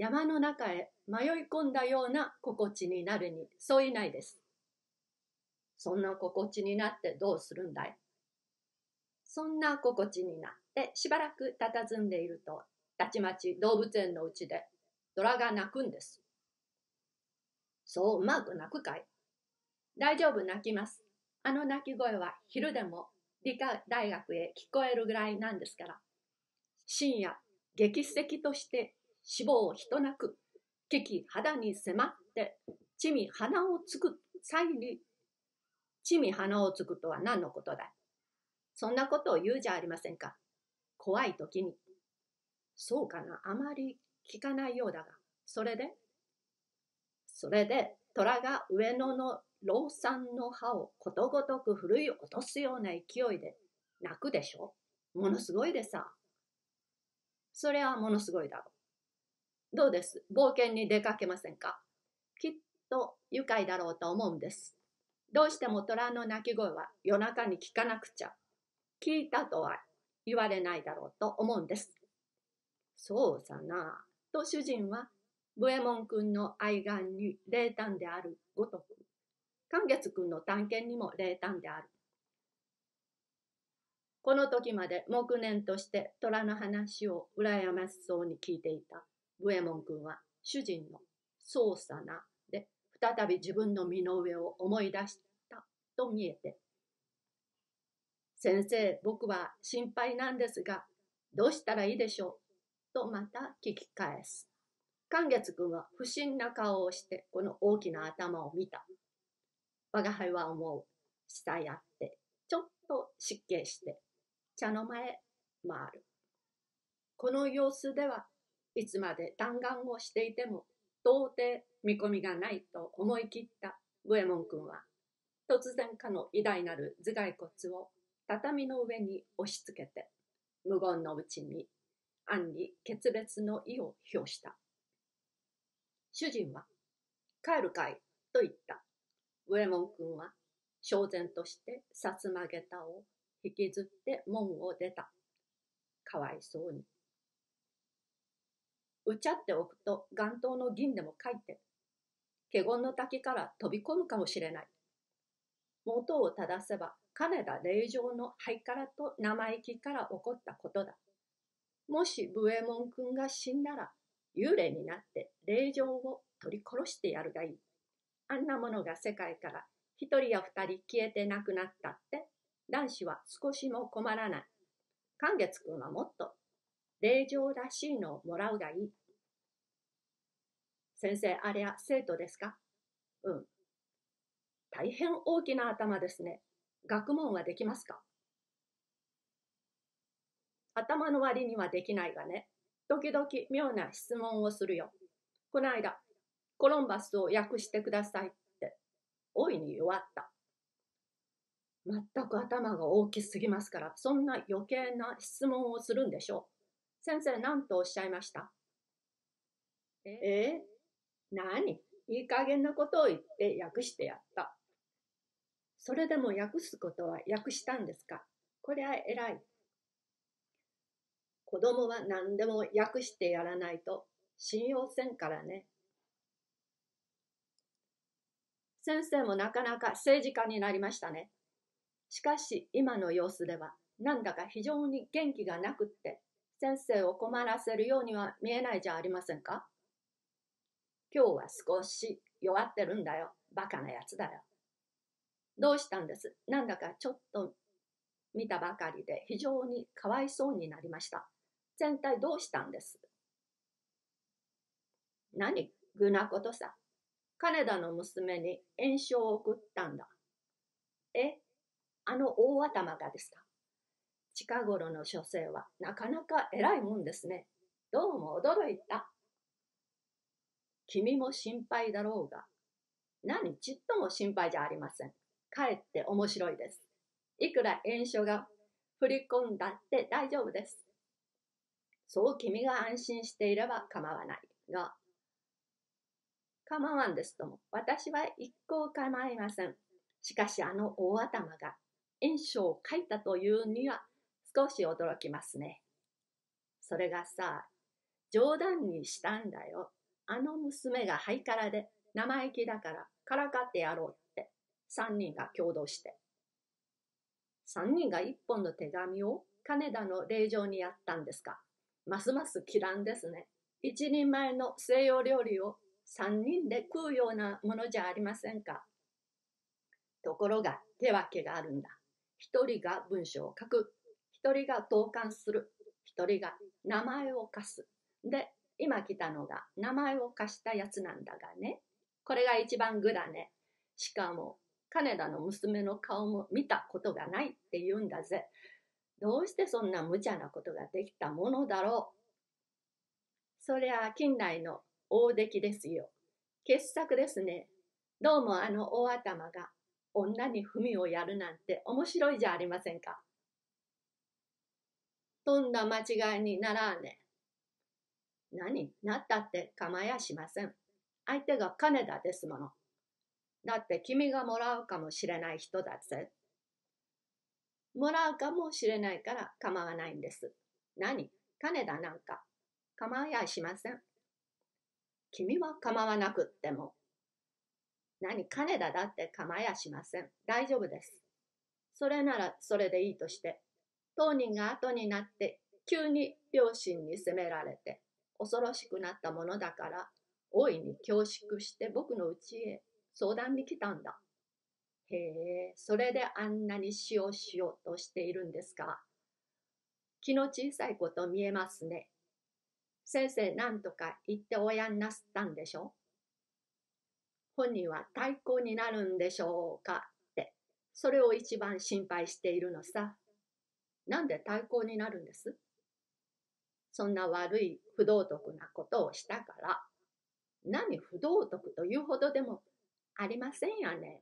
山の中へ迷い込んだような心地になるにそういないです。そんな心地になってどうするんだい？そんな心地になってしばらく佇んでいるとたちまち動物園のうちで虎が鳴くんです。そううまく鳴くかい？大丈夫泣きます。あの鳴き声は昼でも理科大学へ聞こえるぐらいなんですから。深夜、劇石として死亡人なく、危機肌に迫って、地味鼻をつく際に、地味鼻をつくとは何のことだ？そんなことを言うじゃありませんか。怖い時に。そうかな、あまり聞かないようだが。それで？それで、虎が上野の老酸の葉をことごとく振い落とすような勢いで泣くでしょ？ものすごいでさ。それはものすごいだろう。どうです？冒険に出かけませんか？きっと愉快だろうと思うんです。どうしても虎の鳴き声は夜中に聞かなくちゃ。聞いたとは言われないだろうと思うんです。そうさな。と主人は、ブエモン君の愛願に冷淡であるごとく、寛月君の探検にも冷淡である。この時まで黙念として虎の話を羨ましそうに聞いていたブエモン君は主人の操作なで再び自分の身の上を思い出したと見えて先生僕は心配なんですがどうしたらいいでしょうとまた聞き返す。寛月君は不審な顔をしてこの大きな頭を見た。我が輩は思う。下やってちょっと失敬して茶の間へ回る。この様子ではいつまで弾丸をしていても到底見込みがないと思い切った五右衛門君は突然かの偉大なる頭蓋骨を畳の上に押し付けて無言のうちに暗に決別の意を表した主人は「帰るかい」と言った五右衛門君は焦然としてさつまげたを引きずって門を出た。かわいそうに。うちゃっておくと眼頭の銀でも書いて、華厳の滝から飛び込むかもしれない。元を正せば金田霊場の灰からと生意気から起こったことだ。もし武衛門君が死んだら幽霊になって霊場を取り殺してやるがいい。あんなものが世界から一人や二人消えてなくなったって男子は少しも困らない。寛月君はもっと令状らしいのをもらうがいい。先生、あれは生徒ですか？うん。大変大きな頭ですね。学問はできますか？頭の割にはできないがね。時々妙な質問をするよ。この間、コロンバスを訳してくださいって、大いに弱った。全く頭が大きすぎますから、そんな余計な質問をするんでしょう。先生、何とおっしゃいました？え？え？何？いい加減なことを言って訳してやった。それでも訳すことは訳したんですか？こりゃ偉い。子供は何でも訳してやらないと信用せんからね。先生もなかなか政治家になりましたね。しかし今の様子ではなんだか非常に元気がなくって先生を困らせるようには見えないじゃありませんか？今日は少し弱ってるんだよ。バカなやつだよ。どうしたんです？なんだかちょっと見たばかりで非常にかわいそうになりました。全体どうしたんです？何？ぐなことさ。金田の娘に炎症を送ったんだ。え？あの大頭がですか？近頃の書生はなかなか偉いもんですね。どうも驚いた。君も心配だろうが。何ちっとも心配じゃありません。かえって面白いです。いくら炎症が振り込んだって大丈夫です。そう君が安心していれば構わないが、構わんですとも、私は一向構いません。しかしあの大頭が演書を書いたというには少し驚きますね。それがさ、冗談にしたんだよ。あの娘がハイカラで生意気だからからかってやろうって3人が共同して。3人が一本の手紙を金田の令状にやったんですか。ますます嫌乱ですね。一人前の西洋料理を3人で食うようなものじゃありませんか。ところが手分けがあるんだ。一人が文章を書く。一人が投函する。一人が名前を貸す。で、今来たのが名前を貸したやつなんだがね。これが一番グだね。しかも、金田の娘の顔も見たことがないって言うんだぜ。どうしてそんな無茶なことができたものだろう。そりゃ近代の大出来ですよ。傑作ですね。どうもあの大頭が女に文をやるなんて面白いじゃありませんか。とんだ間違いにならね。何？なったって構やしません。相手が金田ですもの。だって君がもらうかもしれない人だぜ。もらうかもしれないから構わないんです。何？金田なんか構わやしません。君は構わなくっても。何？金田だって構やしません。大丈夫です。それならそれでいいとして、当人が後になって急に両親に責められて恐ろしくなったものだから大いに恐縮して僕の家へ相談に来たんだ。へえ、それであんなに死をしようとしているんですか。気の小さいこと見えますね。先生何とか言って親になすったんでしょ本人は対抗になるんでしょうかって、それを一番心配しているのさ。なんで対抗になるんです？そんな悪い不道徳なことをしたから。何不道徳というほどでもありませんよね。